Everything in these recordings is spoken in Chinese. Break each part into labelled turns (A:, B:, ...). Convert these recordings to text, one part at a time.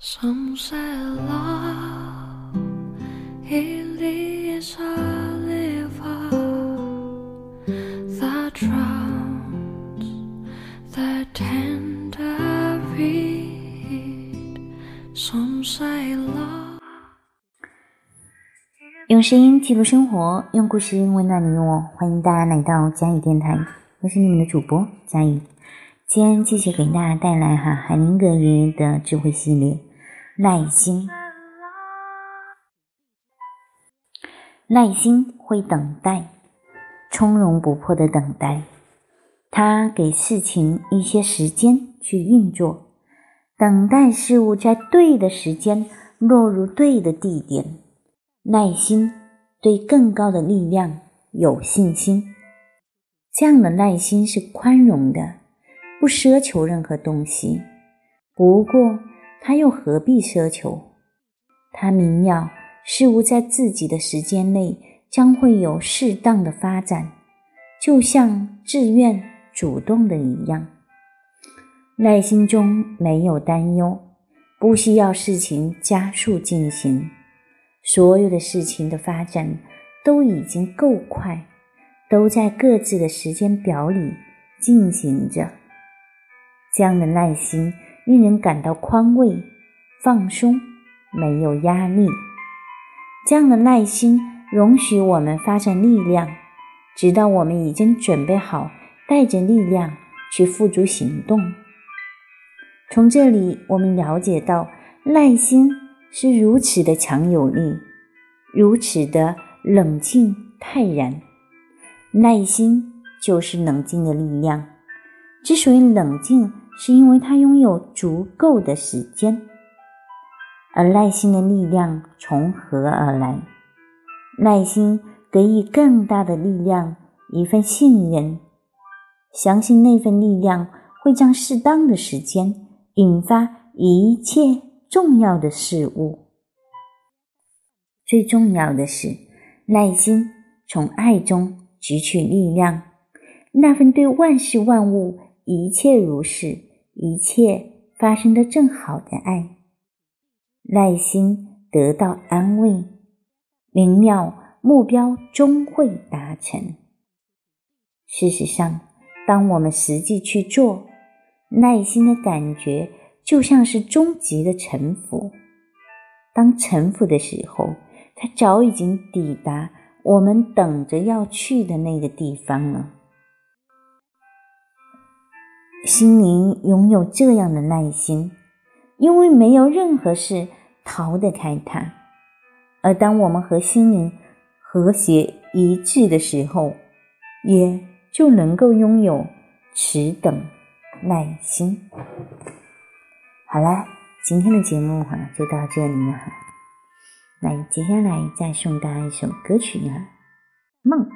A: Some say love
B: 用声音记录生活，用故事温暖你我。欢迎大家来到佳宇电台，我是你们的主播佳宇。今天继续给大家带来哈海明格爷爷的智慧系列，耐心。耐心会等待，从容不迫的等待。他给事情一些时间去运作，等待事物在对的时间落入对的地点。耐心对更高的力量有信心，这样的耐心是宽容的。不奢求任何东西，不过他又何必奢求？他明了事物在自己的时间内将会有适当的发展，就像自愿主动的一样。耐心中没有担忧，不需要事情加速进行，所有的事情的发展都已经够快，都在各自的时间表里进行着。这样的耐心令人感到宽慰、放松，没有压力。这样的耐心容许我们发展力量，直到我们已经准备好带着力量去付诸行动。从这里，我们了解到，耐心是如此的强有力，如此的冷静泰然。耐心就是冷静的力量。之所以冷静，是因为他拥有足够的时间，而耐心的力量从何而来？耐心给予更大的力量一份信任，相信那份力量会将适当的时间引发一切重要的事物。最重要的是，耐心从爱中汲取力量，那份对万事万物一切如是。一切发生的正好的爱，耐心得到安慰，明了目标终会达成。事实上，当我们实际去做，耐心的感觉就像是终极的臣服。当臣服的时候，他早已经抵达我们等着要去的那个地方了。心灵拥有这样的耐心，因为没有任何事逃得开它。而当我们和心灵和谐一致的时候，也就能够拥有此等耐心。好了，今天的节目哈就到这里了哈。那接下来再送大家一首歌曲啊，《梦》。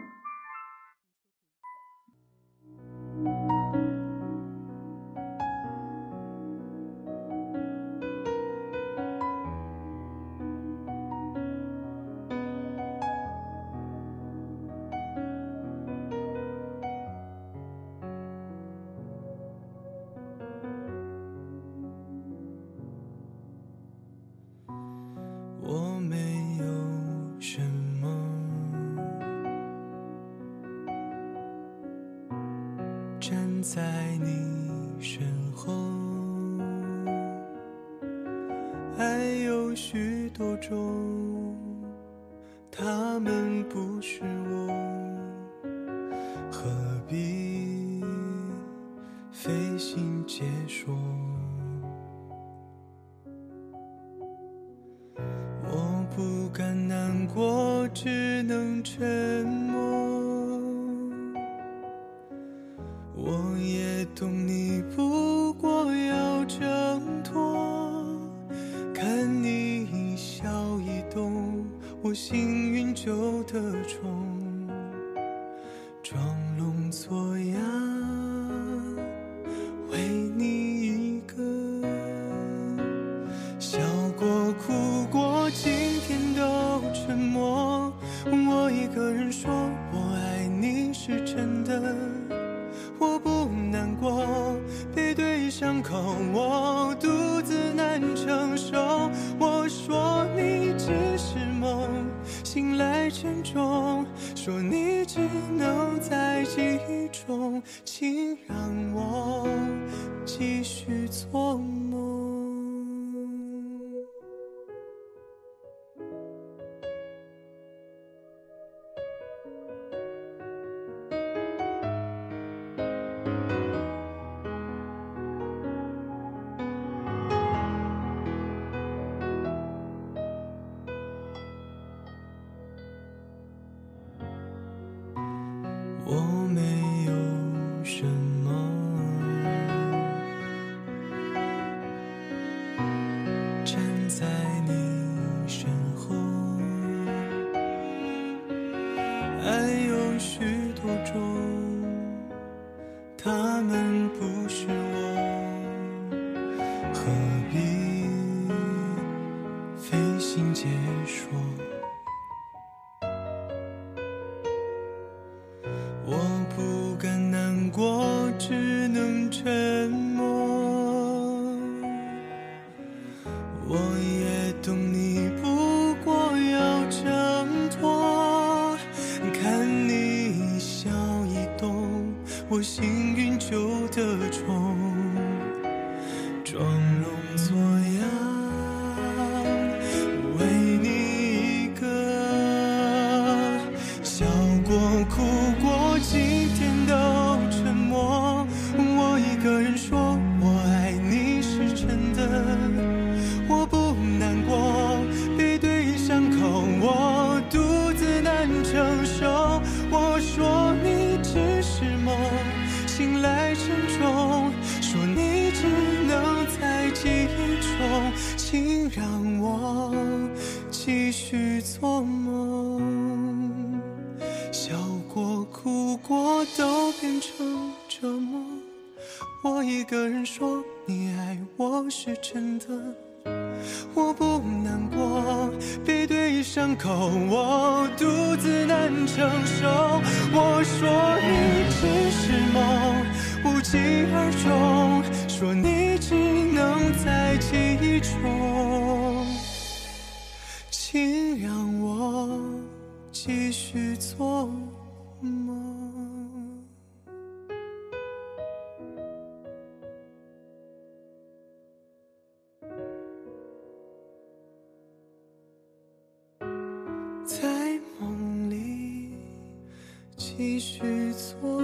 C: 还有许多种，他们不是我，何必费心解说？我不敢难过，只能沉默。幸运就得宠。沉重，说你只能在记忆中，请让我继续做梦。心解说？继续做梦。笑过哭过都变成折磨。我一个人说你爱我是真的，我不难过，背对伤口我独自难承受。我说你只是梦，无疾而终，说你只能在记忆中，请让我继续做梦。在梦里继续做